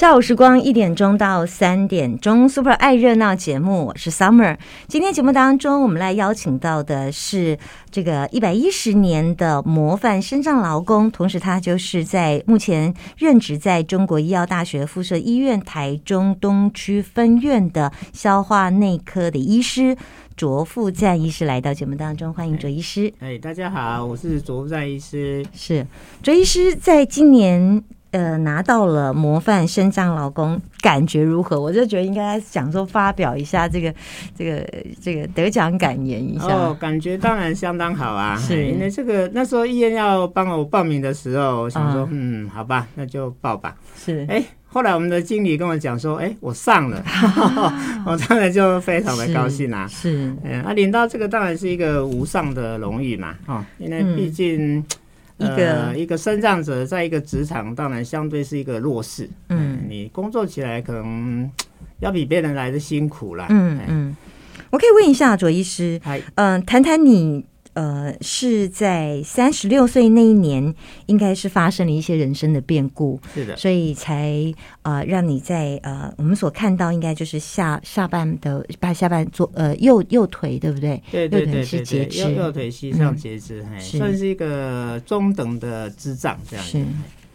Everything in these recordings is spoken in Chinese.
下午时光一点钟到三点钟，Super 爱热闹节目，我是 Summer。今天节目当中，我们来邀请到的是这个一百一十年的模范深障劳工，同时他就是在目前任职在中国医药大学附设医院台中东区分院的消化内科的医师卓富赞医师来到节目当中，欢迎卓医师。哎，大家好，我是卓富赞医师。是卓医师在今年。呃，拿到了模范生障老公，感觉如何？我就觉得应该讲说发表一下这个这个这个得奖感言一下。哦，感觉当然相当好啊！是因为这个那时候医院要帮我报名的时候，我想说，嗯，好吧，那就报吧。是，哎，后来我们的经理跟我讲说，哎，我上了，我当然就非常的高兴啊。是，嗯，啊，领到这个当然是一个无上的荣誉嘛，哦，因为毕竟。一个一个生障者，在一个职场，当然相对是一个弱势。嗯，你工作起来可能要比别人来的辛苦啦。嗯嗯，我可以问一下卓医师，嗯，谈谈你。呃，是在三十六岁那一年，应该是发生了一些人生的变故，是的，所以才呃让你在呃我们所看到，应该就是下下半的把下半左呃右右腿对不对？对对对对对，右右腿膝上截肢，算是一个中等的智障这样。是，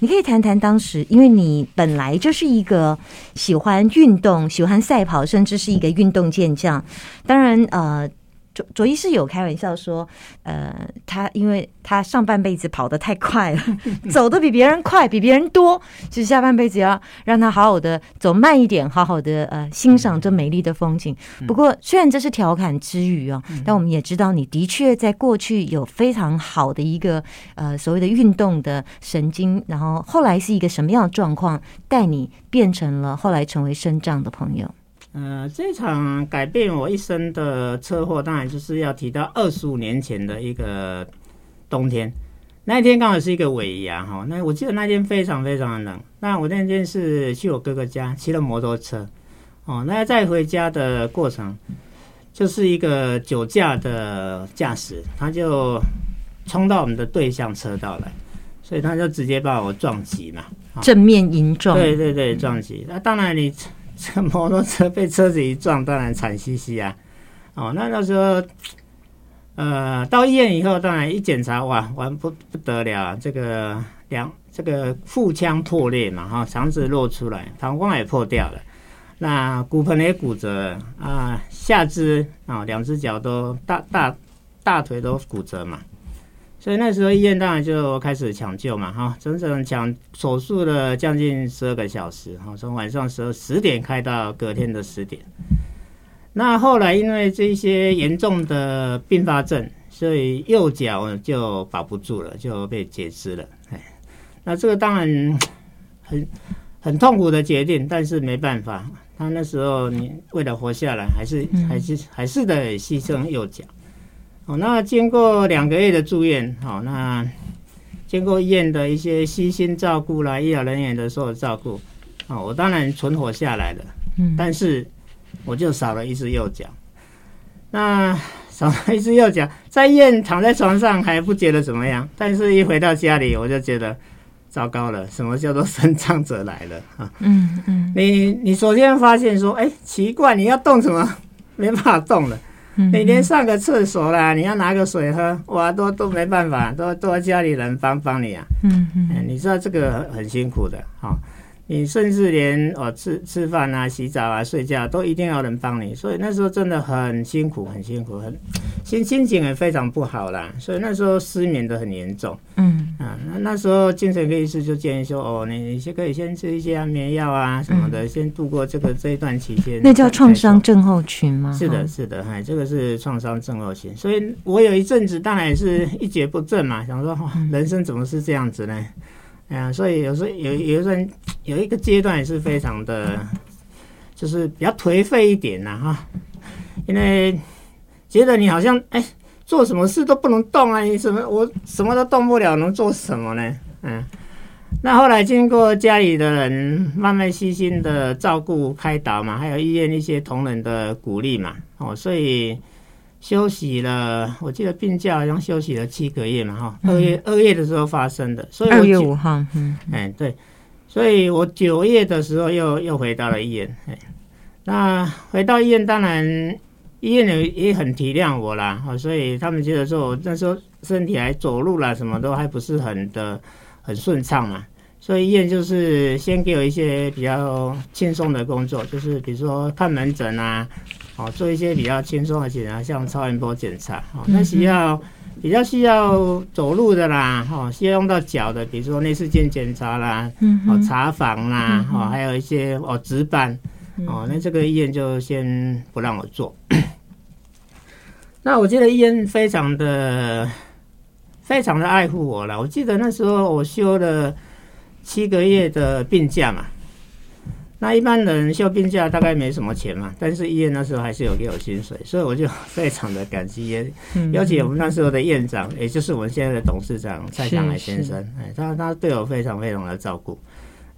你可以谈谈当时，因为你本来就是一个喜欢运动、喜欢赛跑，甚至是一个运动健将，当然呃。卓卓一是有开玩笑说，呃，他因为他上半辈子跑得太快了，走的比别人快，比别人多，就是下半辈子要让他好好的走慢一点，好好的呃欣赏这美丽的风景。不过虽然这是调侃之语哦，但我们也知道你的确在过去有非常好的一个呃所谓的运动的神经，然后后来是一个什么样的状况，带你变成了后来成为生障的朋友。呃，这场改变我一生的车祸，当然就是要提到二十五年前的一个冬天。那一天刚好是一个尾牙哈，那我记得那天非常非常的冷。那我那天是去我哥哥家，骑了摩托车哦。那在回家的过程，就是一个酒驾的驾驶，他就冲到我们的对向车道来，所以他就直接把我撞击嘛，正面迎撞。对对对，撞击。那当然你。这摩托车被车子一撞，当然惨兮兮啊！哦，那那时候，呃，到医院以后，当然一检查，哇，完不不得了，这个两这个腹腔破裂嘛，哈，肠子露出来，膀胱也破掉了，那骨盆也骨折啊，下肢啊，两只脚都大大大腿都骨折嘛。所以那时候医院当然就开始抢救嘛，哈，整整抢手术了将近十二个小时，哈，从晚上十二十点开到隔天的十点。那后来因为这些严重的并发症，所以右脚就保不住了，就被截肢了。哎，那这个当然很很痛苦的决定，但是没办法，他那时候你为了活下来，还是还是还是得牺牲右脚。哦，那经过两个月的住院，好，那经过医院的一些悉心照顾啦，医疗人员的所有照顾，啊，我当然存活下来了。嗯，但是我就少了一只右脚。那少了一只右脚，在医院躺在床上还不觉得怎么样，但是一回到家里，我就觉得糟糕了。什么叫做生长者来了？啊，嗯嗯，你你首先发现说，哎，奇怪，你要动什么？没办法动了。每天上个厕所啦，你要拿个水喝，哇，都都没办法，都都要家里人帮帮你啊。嗯嗯，你知道这个很辛苦的，哈。你甚至连哦吃吃饭啊、洗澡啊、睡觉都一定要人帮你，所以那时候真的很辛苦，很辛苦，很心心情也非常不好啦。所以那时候失眠的很严重。嗯啊，那那时候精神科医师就建议说，哦，你你先可以先吃一些安眠药啊什么的，先度过这个这一段期间。那叫创伤症候群吗？是的，是的，哎，这个是创伤症候群。所以我有一阵子当然也是一蹶不振嘛，想说人生怎么是这样子呢？哎呀，所以有时候有有时候有一个阶段也是非常的，就是比较颓废一点呐哈，因为觉得你好像哎做什么事都不能动啊，你什么我什么都动不了，能做什么呢？嗯，那后来经过家里的人慢慢细心的照顾开导嘛，还有医院一些同仁的鼓励嘛，哦，所以。休息了，我记得病假好像休息了七个月嘛，哈，二月二月的时候发生的，所以二月五号，嗯，哎对，所以我九月的时候又又回到了医院。哎，那回到医院，当然医院也也很体谅我啦，哦，所以他们觉得说我那时候身体还走路啦，什么都还不是很的很顺畅嘛。所以医院就是先给我一些比较轻松的工作，就是比如说看门诊啊，哦，做一些比较轻松的检查，像超音波检查，哦，那需要比较需要走路的啦，哦，需要用到脚的，比如说内视镜检查啦，哦，查房啦，哦，还有一些哦值班，哦，那这个医院就先不让我做。那我记得医院非常的非常的爱护我了，我记得那时候我休了。七个月的病假嘛，那一般人休病假大概没什么钱嘛，但是医院那时候还是有给我薪水，所以我就 非常的感激。也尤其我们那时候的院长，也就是我们现在的董事长蔡祥海先生，哎，他他对我非常非常的照顾，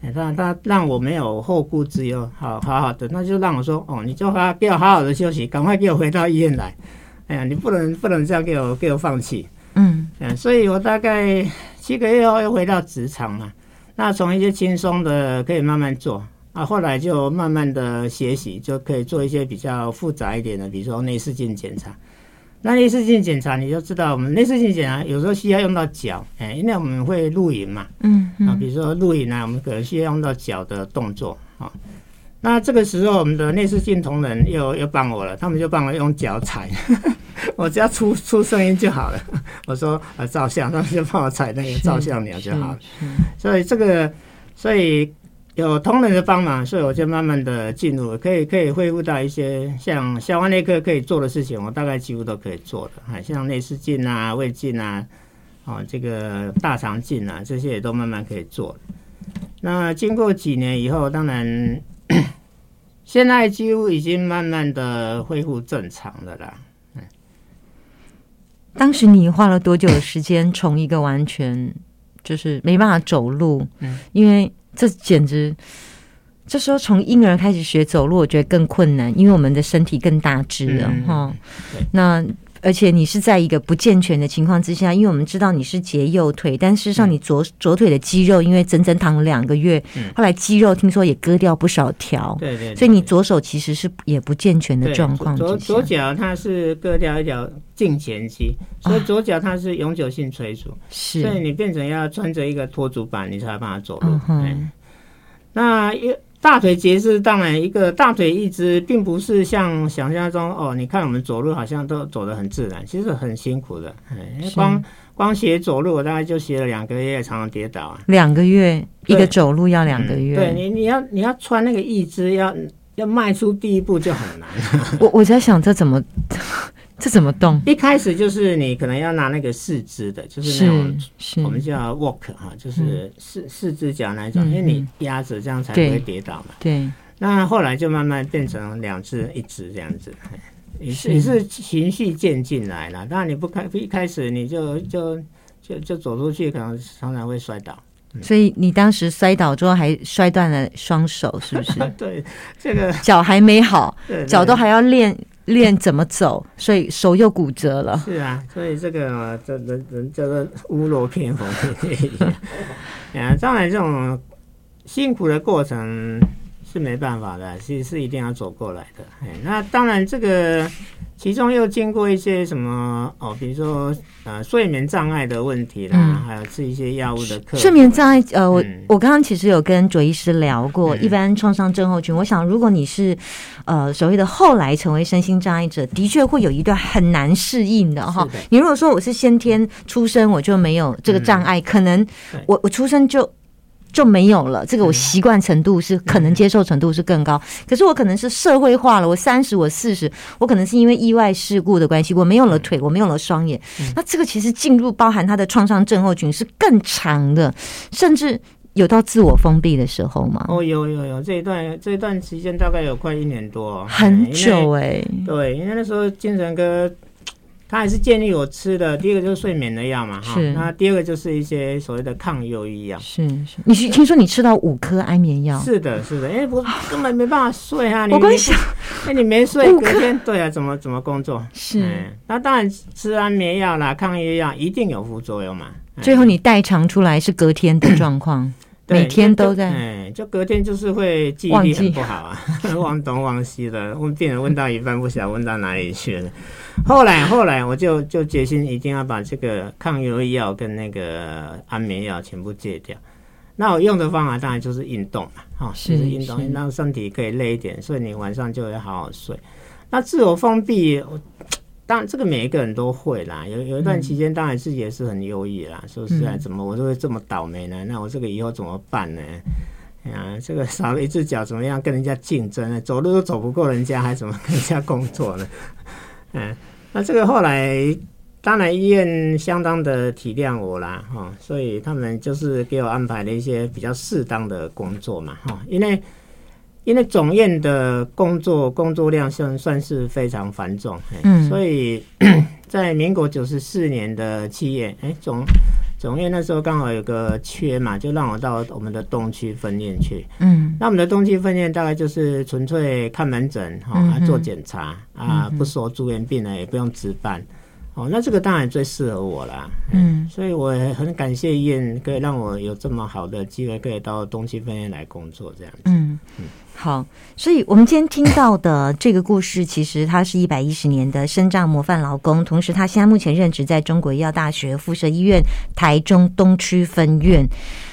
哎，他他让我没有后顾之忧，好好好的，那就让我说，哦，你就好给我好好的休息，赶快给我回到医院来，哎呀，你不能不能这样给我给我放弃，嗯嗯，所以我大概七个月后又回到职场嘛。那从一些轻松的可以慢慢做啊，后来就慢慢的学习，就可以做一些比较复杂一点的，比如说内视镜检查。那内视镜检查你就知道，我们内视镜检查有时候需要用到脚，哎，因为我们会录影嘛，嗯，啊，比如说录影呢，我们可能需要用到脚的动作啊。那这个时候我们的内视镜同仁又又帮我了，他们就帮我用脚踩。我只要出出声音就好了。我说呃照相，他们就帮我踩那个照相鸟就好了。所以这个，所以有同仁的帮忙，所以我就慢慢的进入，可以可以恢复到一些像消化内科可以做的事情，我大概几乎都可以做的。啊，像内视镜啊、胃镜啊、哦这个大肠镜啊，这些也都慢慢可以做。那经过几年以后，当然 现在几乎已经慢慢的恢复正常的啦。当时你花了多久的时间从一个完全就是没办法走路，嗯，因为这简直这时候从婴儿开始学走路，我觉得更困难，因为我们的身体更大只了哈。那而且你是在一个不健全的情况之下，因为我们知道你是截右腿，但事实上你左左腿的肌肉因为整整躺了两个月，后来肌肉听说也割掉不少条，对对，所以你左手其实是也不健全的状况。左左脚它是割掉一条胫前肌，所以左脚它是永久性垂足，是，所以你变成要穿着一个托足板，你才办法走路。嗯，那因大腿截肢，当然一个大腿一直，并不是像想象中哦。你看我们走路好像都走得很自然，其实很辛苦的。光光学走路，我大概就学了两个月，常常跌倒啊。两个月一个走路要两个月，对你你要你要穿那个义肢，要要迈出第一步就很难。我我在想这怎么。这怎么动？一开始就是你可能要拿那个四肢的，就是那种我们叫 walk 哈，就是四四只脚那种，因为你压着这样才不会跌倒嘛。对。那后来就慢慢变成两只一只这样子，也是也是循序渐进来了。当然你不开一开始你就就就就走出去，可能常常会摔倒。所以你当时摔倒之后还摔断了双手，是不是？对，这个脚还没好，脚都还要练。练怎么走，所以手又骨折了。是啊，所以这个这人人叫做屋漏偏逢连夜雨啊。当然，这种辛苦的过程是没办法的，其实是一定要走过来的。哎，那当然这个。其中又经过一些什么哦，比如说呃睡眠障碍的问题啦，还有吃一些药物的课。睡眠障碍呃，我我刚刚其实有跟卓医师聊过，一般创伤症候群，我想如果你是呃所谓的后来成为身心障碍者，的确会有一段很难适应的哈。你如果说我是先天出生我就没有这个障碍，可能我我出生就。就没有了，这个我习惯程度是可能接受程度是更高。可是我可能是社会化了，我三十，我四十，我可能是因为意外事故的关系，我没有了腿，我没有了双眼。那这个其实进入包含他的创伤症候群是更长的，甚至有到自我封闭的时候吗？哦，有有有，这一段这一段时间大概有快一年多，很久哎。对，因为那时候精神科。他还是建议我吃的，第一个就是睡眠的药嘛，哈。那第二个就是一些所谓的抗忧郁药。是是，你听说你吃到五颗安眠药？是的，是的，因为不根本没办法睡啊。我跟你讲，那你没睡，隔天对啊，怎么怎么工作？是。那当然吃安眠药啦，抗忧郁药一定有副作用嘛。最后你代偿出来是隔天的状况。对每天都在哎，就隔天就是会记忆力很不好啊，忘 东忘西的，问病人问到一半不晓得问到哪里去了。后来 后来我就就决心一定要把这个抗忧郁药跟那个安眠药全部戒掉。那我用的方法当然就是运动嘛，哈、是就是运动，让身体可以累一点，所以你晚上就会好好睡。那自我封闭，我当然这个每一个人都会啦。有有一段期间，当然自己也是很忧郁啦。说实在，嗯怎么我就会这么倒霉呢？那我这个以后怎么办呢？哎呀，这个少了一只脚，怎么样跟人家竞争呢？走路都走不过人家，还怎么跟人家工作呢？嗯，那这个后来，当然医院相当的体谅我啦，哈、所以他们就是给我安排了一些比较适当的工作嘛，哈、因为因为总院的工作工作量算算是非常繁重，嗯所以 在民国九十四年的七月，哎，总总院那时候刚好有个缺嘛，就让我到我们的东区分院去。嗯那我们的东区分院大概就是纯粹看门诊哈、做检查啊不收住院病人，也不用值班。哦，那这个当然最适合我啦。嗯所以我也很感谢医院，可以让我有这么好的机会，可以到东区分院来工作这样子。嗯，好，所以我们今天听到的这个故事，其实他是一百一十年的身障模范劳工，同时他现在目前任职在中国医药大学附设医院台中东区分院。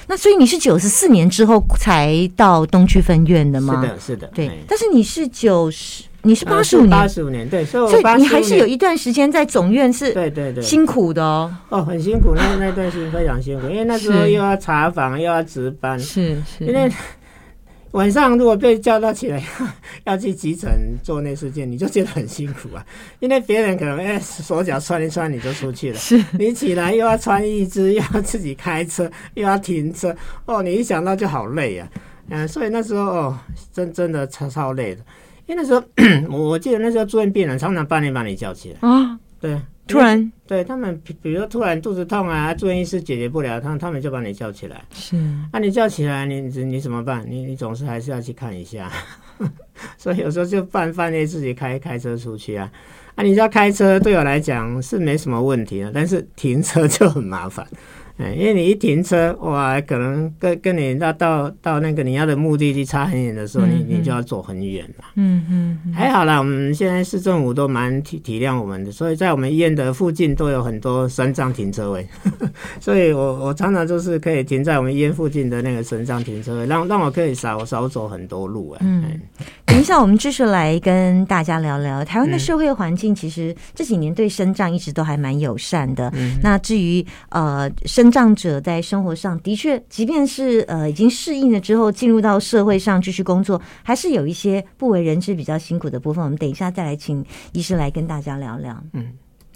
那所以你是九十四年之后才到东区分院的吗？是的，是的，对哎，但是你是九十，你是八十五年。八，十五年，对，所以所以我85你还是有一段时间在总院是对对对，辛苦的哦。哦，很辛苦，那那段时间非常辛苦，因为那时候又要查房，又要值班，是是，因为晚上如果被叫到起来 要去急诊做内视镜，你就觉得很辛苦啊，因为别人可能哎手脚穿一穿你就出去了，是。你起来又要穿一只，又要自己开车，又要停车，哦，你一想到就好累啊，嗯、所以那时候哦，真真的超超累的，因为那时候 我我记得那时候住院病人常常半夜把你叫起来，啊，对，突然对他们，比比如说突然肚子痛啊，住院医师解决不了，他他们就把你叫起来。是那、你叫起来，你你你怎么办？你你总是还是要去看一下。所以有时候就半半夜自己开开车出去啊。啊，你知道开车对我来讲是没什么问题的，但是停车就很麻烦。嗯，因为你一停车，哇，可能跟跟你到到到那个你要的目的地差很远的时候，你你就要走很远了。嗯嗯嗯还好啦，我们现在市政府都蛮体体谅我们的，所以在我们医院的附近都有很多山上停车位，所以我我常常就是可以停在我们医院附近的那个山上停车位，让让我可以少少走很多路啊。嗯哎等一下，我们继续来跟大家聊聊台湾的嗯社会环境。其实这几年对身障一直都还蛮友善的。嗯那至于呃，障者在生活上的确，即便是呃已经适应了之后，进入到社会上继续工作，还是有一些不为人知、比较辛苦的部分。我们等一下再来请医师来跟大家聊聊。嗯。